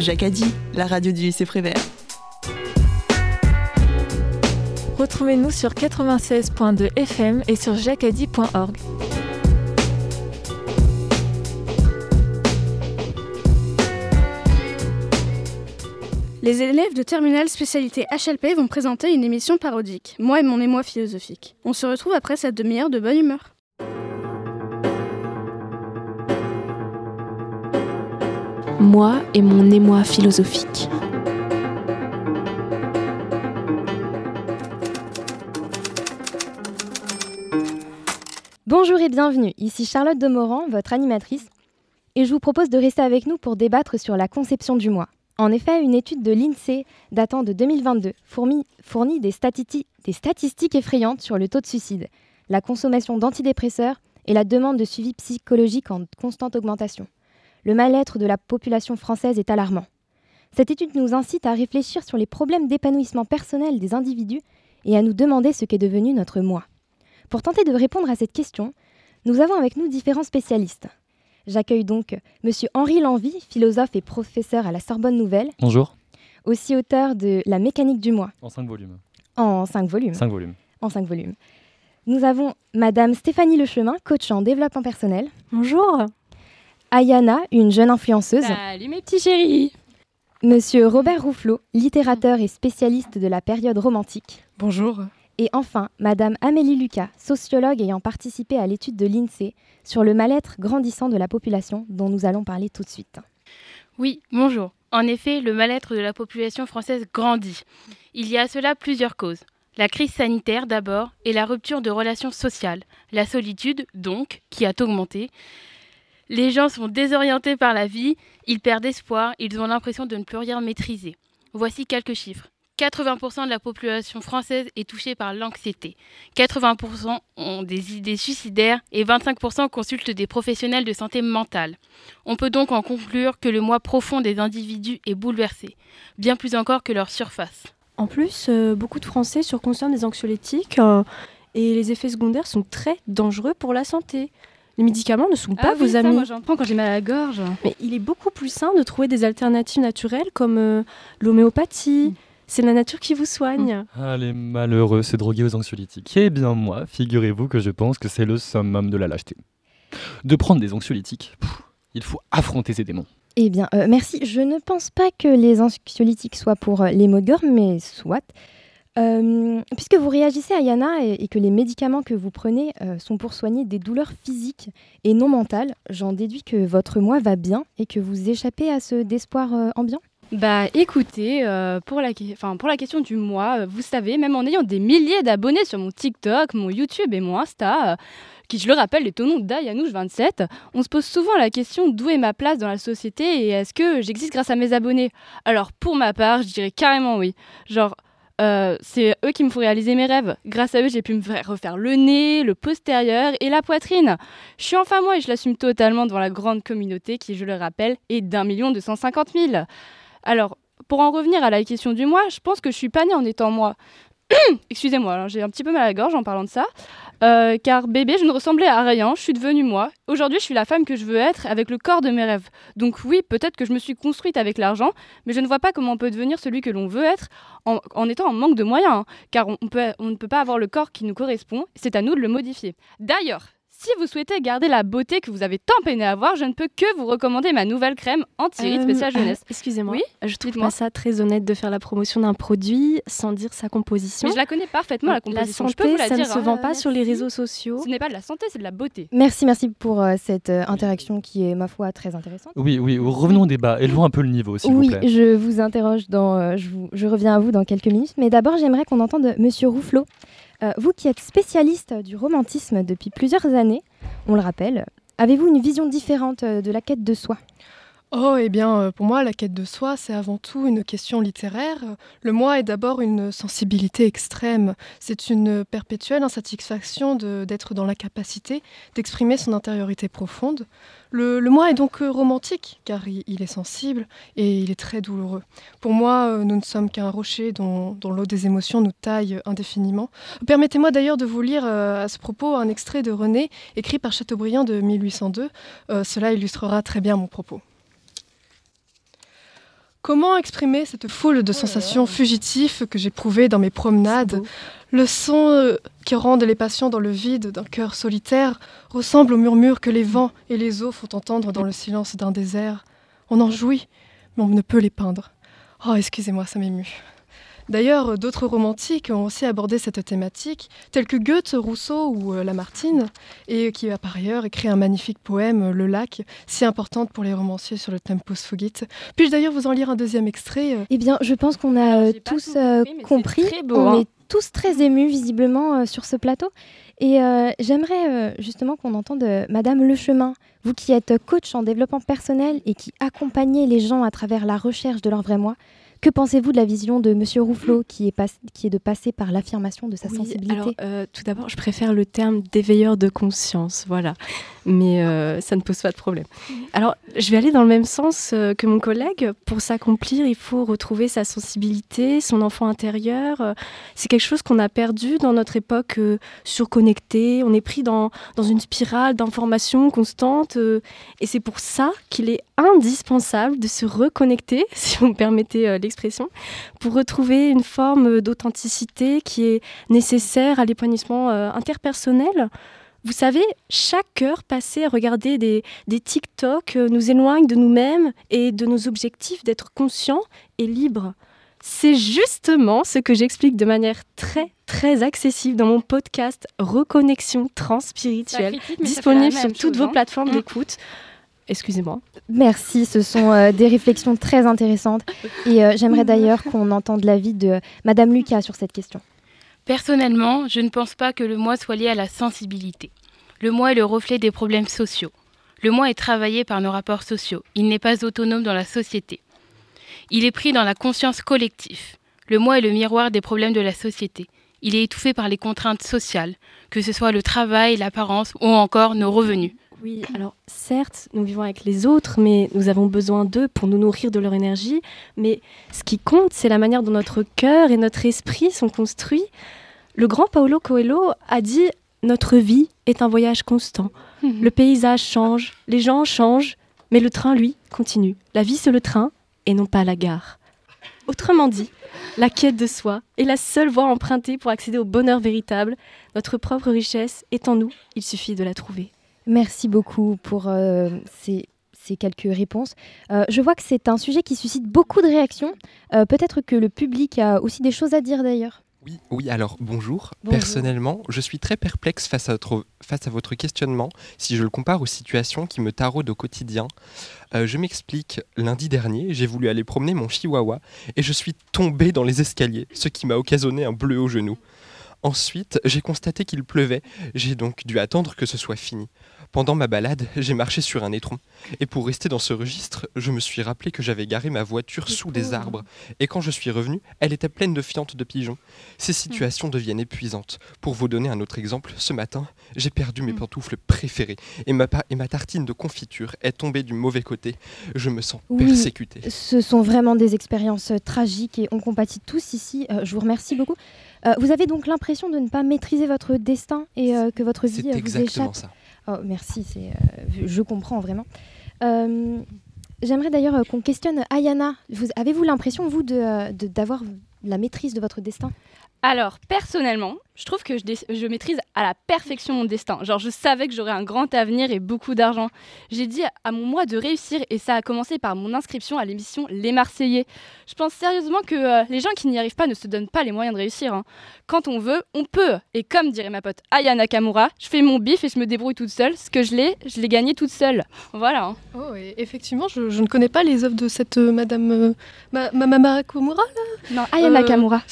Jacadi, la radio du lycée Prévert. Retrouvez-nous sur 96.2 FM et sur jacadi.org. Les élèves de terminale spécialité HLP vont présenter une émission parodique, Moi et mon émoi philosophique. On se retrouve après cette demi-heure de bonne humeur. Moi et mon émoi philosophique. Bonjour et bienvenue, ici Charlotte Demorand, votre animatrice, et je vous propose de rester avec nous pour débattre sur la conception du moi. En effet, une étude de l'INSEE datant de 2022 fournit, des, des statistiques effrayantes sur le taux de suicide, la consommation d'antidépresseurs et la demande de suivi psychologique en constante augmentation. Le mal-être de la population française est alarmant. Cette étude nous incite à réfléchir sur les problèmes d'épanouissement personnel des individus et à nous demander ce qu'est devenu notre moi. Pour tenter de répondre à cette question, nous avons avec nous différents spécialistes. J'accueille donc M. Henri Lanvy, philosophe et professeur à la Sorbonne Nouvelle. Bonjour. Aussi auteur de La mécanique du moi. En cinq volumes. En cinq volumes. Cinq volumes. En cinq volumes. Nous avons Madame Stéphanie Lechemin, coach en développement personnel. Bonjour. Ayana, une jeune influenceuse. Salut mes petits chéris. Monsieur Robert Roufflot, littérateur et spécialiste de la période romantique. Bonjour. Et enfin, Madame Amélie Lucas, sociologue ayant participé à l'étude de l'INSEE sur le mal-être grandissant de la population dont nous allons parler tout de suite. Oui, bonjour. En effet, le mal-être de la population française grandit. Il y a à cela plusieurs causes. La crise sanitaire d'abord et la rupture de relations sociales. La solitude, donc, qui a augmenté. Les gens sont désorientés par la vie, ils perdent espoir, ils ont l'impression de ne plus rien maîtriser. Voici quelques chiffres. 80% de la population française est touchée par l'anxiété. 80% ont des idées suicidaires et 25% consultent des professionnels de santé mentale. On peut donc en conclure que le moi profond des individus est bouleversé, bien plus encore que leur surface. En plus, euh, beaucoup de Français surconsomment des anxiolytiques euh, et les effets secondaires sont très dangereux pour la santé. Les médicaments ne sont pas ah vos oui, ça, amis. moi j'en prends quand j'ai mal à la gorge. Mais il est beaucoup plus sain de trouver des alternatives naturelles comme euh, l'homéopathie. C'est la nature qui vous soigne. Ah, les malheureux, c'est drogué aux anxiolytiques. Eh bien, moi, figurez-vous que je pense que c'est le summum de la lâcheté. De prendre des anxiolytiques, pff, il faut affronter ces démons. Eh bien, euh, merci. Je ne pense pas que les anxiolytiques soient pour euh, les maux de gorge, mais soit. Euh, puisque vous réagissez à Yana et, que les médicaments que vous prenez euh, sont pour soigner des douleurs physiques et non mentales, j'en déduis que votre moi va bien et que vous échappez à ce désespoir euh, ambiant. Bah écoutez, pour, la, pour la question du euh, vous savez, même en ayant des milliers d'abonnés sur mon TikTok, mon YouTube et mon Insta, qui je le rappelle est au nom d'Ayanouche27, on se pose souvent la question d'où est ma place dans la société et est-ce que j'existe grâce à mes abonnés? Alors pour ma part, je dirais carrément oui. Genre, euh, c'est eux qui me font réaliser mes rêves. Grâce à eux, j'ai pu me faire refaire le nez, le postérieur et la poitrine. Je suis enfin moi et je l'assume totalement devant la grande communauté qui, je le rappelle, est d'un million deux cent cinquante mille. Alors, pour en revenir à la question du moi, je pense que je suis pas née en étant moi. Excusez-moi, j'ai un petit peu mal à la gorge en parlant de ça. Euh, car bébé, je ne ressemblais à rien, je suis devenue moi. Aujourd'hui, je suis la femme que je veux être avec le corps de mes rêves. Donc oui, peut-être que je me suis construite avec l'argent, mais je ne vois pas comment on peut devenir celui que l'on veut être en, étant en manque de moyens. hein. car on ne peut pas avoir le corps qui nous correspond, c'est à nous de le modifier. D'ailleurs, si vous souhaitez garder la beauté que vous avez tant peiné à avoir, je ne peux que vous recommander ma nouvelle crème anti-rides Euh, spéciale jeunesse. euh, Excusez-moi. Oui, je trouve pas ça très honnête de faire la promotion d'un produit sans dire sa composition. Mais je la connais parfaitement, la composition. La je peux santé, vous la ça dire, ne se hein. vend pas sur les réseaux sociaux. Ce n'est pas de la santé, c'est de la beauté. Merci, merci pour euh, cette euh, interaction qui est, ma foi, très intéressante. Oui, oui, revenons au débat. Élevons un peu le niveau, s'il Oui, vous plaît. je vous interroge dans. euh, je, vous- je reviens à vous dans quelques minutes. Mais d'abord, j'aimerais qu'on entende Monsieur Roufflot. Euh, vous qui êtes spécialiste du romantisme depuis plusieurs années, on le rappelle, avez-vous une vision différente euh, de la quête de soi? Oh, eh bien, euh, pour moi, la quête de soi, c'est avant tout une question littéraire. Le moi est d'abord une sensibilité extrême. C'est une perpétuelle insatisfaction d'être dans la capacité d'exprimer son intériorité profonde. Le, moi est donc euh, romantique, car il, est sensible et il est très douloureux. Pour moi, euh, nous ne sommes qu'un rocher dont, l'eau des émotions nous taille indéfiniment. Permettez-moi d'ailleurs de vous lire à ce propos un extrait de René, écrit par Chateaubriand de 1802. Euh, cela illustrera très bien mon propos. Comment exprimer cette foule de sensations fugitives que j'éprouvais dans mes promenades Le son euh, qui rendent les passions dans le vide d'un cœur solitaire ressemble au murmure que les vents et les eaux font entendre dans le silence d'un désert. On en jouit, mais on ne peut les peindre. Oh, excusez-moi, ça m'émue. D'ailleurs, d'autres romantiques ont aussi abordé cette thématique, tels que Goethe, Rousseau ou euh, Lamartine, et qui a par ailleurs écrit un magnifique poème, Le lac, si importante pour les romanciers sur le Tempus Fugit. Puis-je d'ailleurs vous en lire un deuxième extrait Eh bien, je pense qu'on a euh, tous euh, compris. on hein. est tous très émus visiblement euh, sur ce plateau. Et euh, j'aimerais euh, justement qu'on entende euh, Madame Lechemin, vous qui êtes coach en développement personnel et qui accompagnez les gens à travers la recherche de leur vrai moi. Que pensez-vous de la vision de Monsieur Rouflot qui est, pas- qui est de passer par l'affirmation de sa Oui, sensibilité? alors, euh, tout d'abord, je préfère le terme d'éveilleur de conscience, voilà. Mais euh, ça ne pose pas de problème. Alors, je vais aller dans le même sens euh, que mon collègue. Pour s'accomplir, il faut retrouver sa sensibilité, son enfant intérieur. Euh, C'est quelque chose qu'on a perdu dans notre époque surconnectée. On est pris dans, dans une spirale d'informations constantes. euh, et c'est pour ça qu'il est indispensable de se reconnecter, si vous me permettez l'expression, pour retrouver une forme d'authenticité qui est nécessaire à l'épanouissement interpersonnel. Vous savez, chaque heure passée à regarder des, des TikTok euh, nous éloigne de nous-mêmes et de nos objectifs d'être conscients et libres. C'est justement ce que j'explique de manière très très accessible dans mon podcast Reconnexion fait disponible sur toutes chose, vos hein. plateformes Mm. d'écoute. Excusez-moi. Merci, ce sont euh, des réflexions très intéressantes. Et euh, j'aimerais d'ailleurs qu'on entende l'avis de Madame Lucas sur cette question. Personnellement, je ne pense pas que le moi soit lié à la sensibilité. Le moi est le reflet des problèmes sociaux. Le moi est travaillé par nos rapports sociaux. Il n'est pas autonome dans la société. Il est pris dans la conscience collective. Le moi est le miroir des problèmes de la société. Il est étouffé par les contraintes sociales, que ce soit le travail, l'apparence ou encore nos revenus. Oui, alors certes, nous vivons avec les autres, mais nous avons besoin d'eux pour nous nourrir de leur énergie. Mais ce qui compte, c'est la manière dont notre cœur et notre esprit sont construits. Le grand Paolo Coelho a dit Notre vie est un voyage constant. Le paysage change, les gens changent, mais le train, lui, continue. La vie, c'est le train et non pas la gare. Autrement dit, la quête de soi est la seule voie empruntée pour accéder au bonheur véritable. Notre propre richesse est en nous, il suffit de la trouver. Merci beaucoup pour euh, ces, ces quelques réponses. Euh, je vois que c'est un sujet qui suscite beaucoup de réactions. Euh, Peut-être que le public a aussi des choses à dire d'ailleurs. Oui, oui, alors bonjour. Bonjour. Personnellement, je suis très perplexe face à, votre, face à votre questionnement si je le compare aux situations qui me taraudent au quotidien. Euh, je m'explique, lundi dernier, j'ai voulu aller promener mon chihuahua et je suis tombé dans les escaliers, ce qui m'a occasionné un bleu au genou. Ensuite, j'ai constaté qu'il pleuvait, j'ai donc dû attendre que ce soit fini. Pendant ma balade, j'ai marché sur un étron. Et pour rester dans ce registre, je me suis rappelé que j'avais garé ma voiture sous des arbres. Et quand je suis revenu, elle était pleine de fientes de pigeons. Ces situations deviennent épuisantes. Pour vous donner un autre exemple, ce matin, j'ai perdu mes pantoufles préférées. Et ma, et ma tartine de confiture est tombée du mauvais côté. Je me sens Oui. persécuté. Ce sont vraiment des expériences euh, tragiques et on compatit tous ici. Euh, je vous remercie beaucoup. Euh, vous avez donc l'impression de ne pas maîtriser votre destin et euh, que votre vie euh, vous exactement échappe. ça. Oh, merci, c'est, je comprends vraiment. J'aimerais d'ailleurs qu'on questionne Ayana. Vous- Avez-vous l'impression, vous, de, de- d'avoir la maîtrise de votre destin? Alors, personnellement, je trouve que je, maîtrise à la perfection mon destin. Genre, je savais que j'aurais un grand avenir et beaucoup d'argent. J'ai dit à mon moi de réussir et ça a commencé par mon inscription à l'émission Les Marseillais. Je pense sérieusement que euh, les gens qui n'y arrivent pas ne se donnent pas les moyens de réussir. hein. Quand on veut, on peut. Et comme dirait ma pote Aya Nakamura, je fais mon bif et je me débrouille toute seule. Ce que je l'ai, je l'ai gagné toute seule. Voilà. hein. Oh, et effectivement, je, je ne connais pas les œuvres de cette euh, Madame euh, Ma- Ma- Mama Kumura, là? Non, Aya Euh, Nakamura.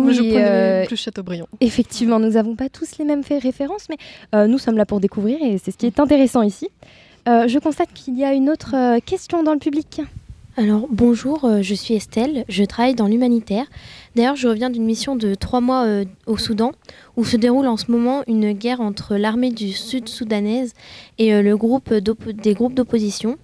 Moi, je euh, plus Chateaubriand. Effectivement, nous n'avons pas tous les mêmes faits références, mais euh, nous sommes là pour découvrir et c'est ce qui est intéressant ici. Euh, je constate qu'il y a une autre euh, question dans le public. Alors bonjour, euh, je suis Estelle, je travaille dans l'humanitaire. D'ailleurs, je reviens d'une mission de trois mois euh, au Soudan, où se déroule en ce moment une guerre entre l'armée du Sud soudanaise et euh, le groupe d'oppo- des groupes d'opposition.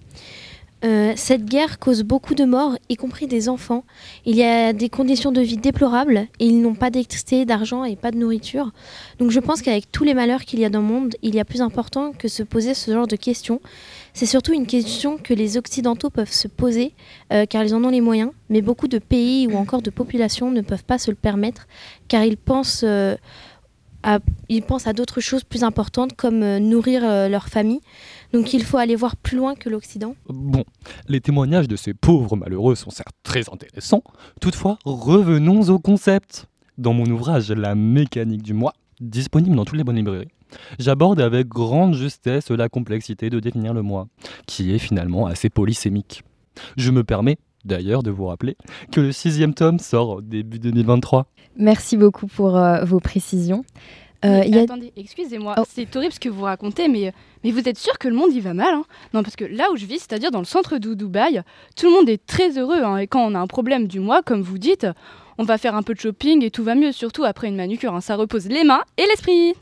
Euh, cette guerre cause beaucoup de morts, y compris des enfants. Il y a des conditions de vie déplorables et ils n'ont pas d'électricité, d'argent et pas de nourriture. Donc je pense qu'avec tous les malheurs qu'il y a dans le monde, il y a plus important que se poser ce genre de questions. C'est surtout une question que les Occidentaux peuvent se poser euh, car ils en ont les moyens, mais beaucoup de pays ou encore de populations ne peuvent pas se le permettre car ils pensent... euh, à, ils pensent à d'autres choses plus importantes comme nourrir leur famille. Donc il faut aller voir plus loin que l'Occident. Bon, les témoignages de ces pauvres malheureux sont certes très intéressants, toutefois revenons au concept. Dans mon ouvrage La mécanique du moi, disponible dans toutes les bonnes librairies, j'aborde avec grande justesse la complexité de définir le moi, qui est finalement assez polysémique. Je me permets d'ailleurs de vous rappeler que le sixième tome sort début 2023. Merci beaucoup pour euh, vos précisions. Euh, Mais il y a- Attendez, excusez-moi, c'est horrible ce que vous racontez, mais, mais vous êtes sûr que le monde y va mal hein? Non, parce que là où je vis, c'est-à-dire dans le centre de Dubaï, tout le monde est très heureux. hein, et quand on a un problème du mois, comme vous dites, on va faire un peu de shopping et tout va mieux, surtout après une manucure. hein, ça repose les mains et l'esprit.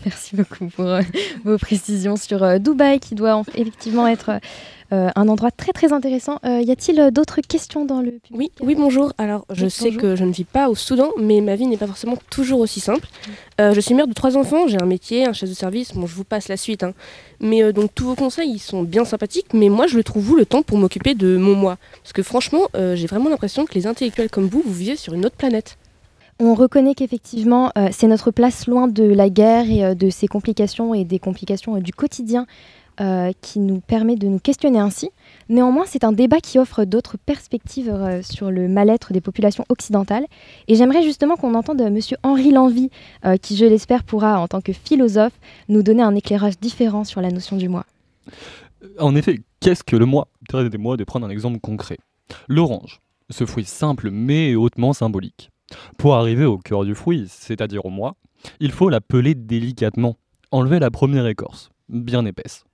Merci beaucoup pour euh, vos précisions sur euh, Dubaï, qui doit en- effectivement être euh, un endroit très très intéressant. Y a-t-il d'autres questions dans le public? Oui, oui, bonjour. Alors, je Oui, sais bonjour. que je ne vis pas au Soudan, mais ma vie n'est pas forcément toujours aussi simple. Euh, je suis mère de trois enfants, j'ai un métier, un chef de service. Bon, je vous passe la suite. hein. Mais donc, tous vos conseils, ils sont bien sympathiques, mais moi, je le trouve où le temps pour m'occuper de mon moi? Parce que franchement, j'ai vraiment l'impression que les intellectuels comme vous, vous vivez sur une autre planète. On reconnaît qu'effectivement, euh, c'est notre place loin de la guerre et euh, de ses complications et des complications euh, du quotidien qui nous permet de nous questionner ainsi. Néanmoins, c'est un débat qui offre d'autres perspectives sur le mal-être des populations occidentales. Et j'aimerais justement qu'on entende M. Henri Lanvy, qui, je l'espère, pourra, en tant que philosophe, nous donner un éclairage différent sur la notion du moi. En effet, qu'est-ce que le moi? Permettez-moi de prendre un exemple concret. L'orange, ce fruit simple mais hautement symbolique. Pour arriver au cœur du fruit, c'est-à-dire au moi, il faut la peler délicatement, enlever la première écorce, bien épaisse.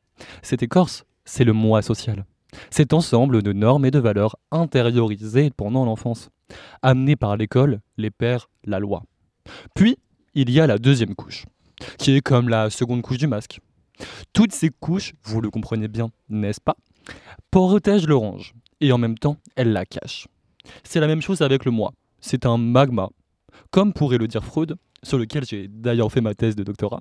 Cette écorce, c'est le moi social. Cet ensemble de normes et de valeurs intériorisées pendant l'enfance, amenées par l'école, les pères, la loi. Puis, il y a la deuxième couche, qui est comme la seconde couche du masque. Toutes ces couches, vous le comprenez bien, n'est-ce pas, protègent l'orange, et en même temps, elles la cachent. C'est la même chose avec le moi. C'est un magma, comme pourrait le dire Freud, sur lequel j'ai d'ailleurs fait ma thèse de doctorat,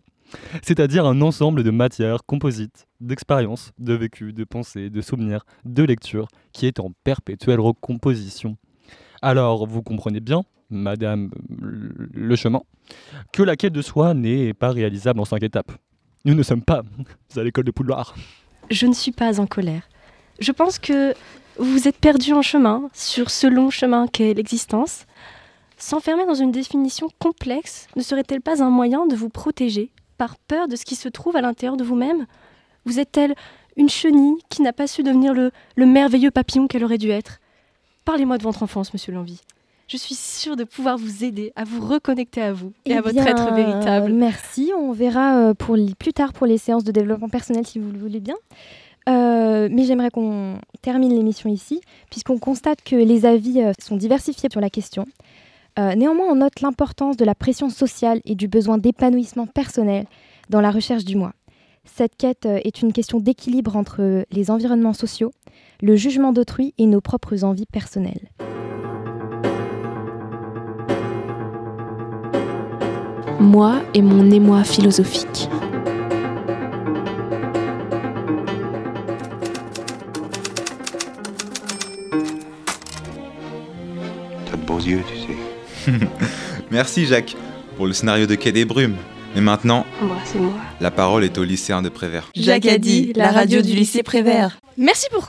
c'est-à-dire un ensemble de matières composites, d'expériences, de vécus, de pensées, de souvenirs, de lectures, qui est en perpétuelle recomposition. Alors, vous comprenez bien, Madame le chemin, que la quête de soi n'est pas réalisable en cinq étapes. Nous ne sommes pas à l'école de Poudlard. Je ne suis pas en colère. Je pense que vous êtes perdu en chemin sur ce long chemin qu'est l'existence. S'enfermer dans une définition complexe ne serait-elle pas un moyen de vous protéger par peur de ce qui se trouve à l'intérieur de vous-même? Vous êtes-elle une chenille qui n'a pas su devenir le, le merveilleux papillon qu'elle aurait dû être? Parlez-moi de votre enfance, monsieur Lanvy. Je suis sûre de pouvoir vous aider à vous reconnecter à vous et Eh à votre être véritable. Merci, on verra euh, pour plus tard pour les séances de développement personnel si vous le voulez bien. Euh, mais j'aimerais qu'on termine l'émission ici, puisqu'on constate que les avis euh, sont diversifiés sur la question. Euh, néanmoins, on note l'importance de la pression sociale et du besoin d'épanouissement personnel dans la recherche du moi. Cette quête est une question d'équilibre entre les environnements sociaux, le jugement d'autrui et nos propres envies personnelles. Moi et mon émoi philosophique. Merci Jacques pour le scénario de Quai des Brumes. Et maintenant, Embrassez-moi. la parole est au lycéen de Prévert. Jacques a dit, la radio du lycée Prévert. Merci pour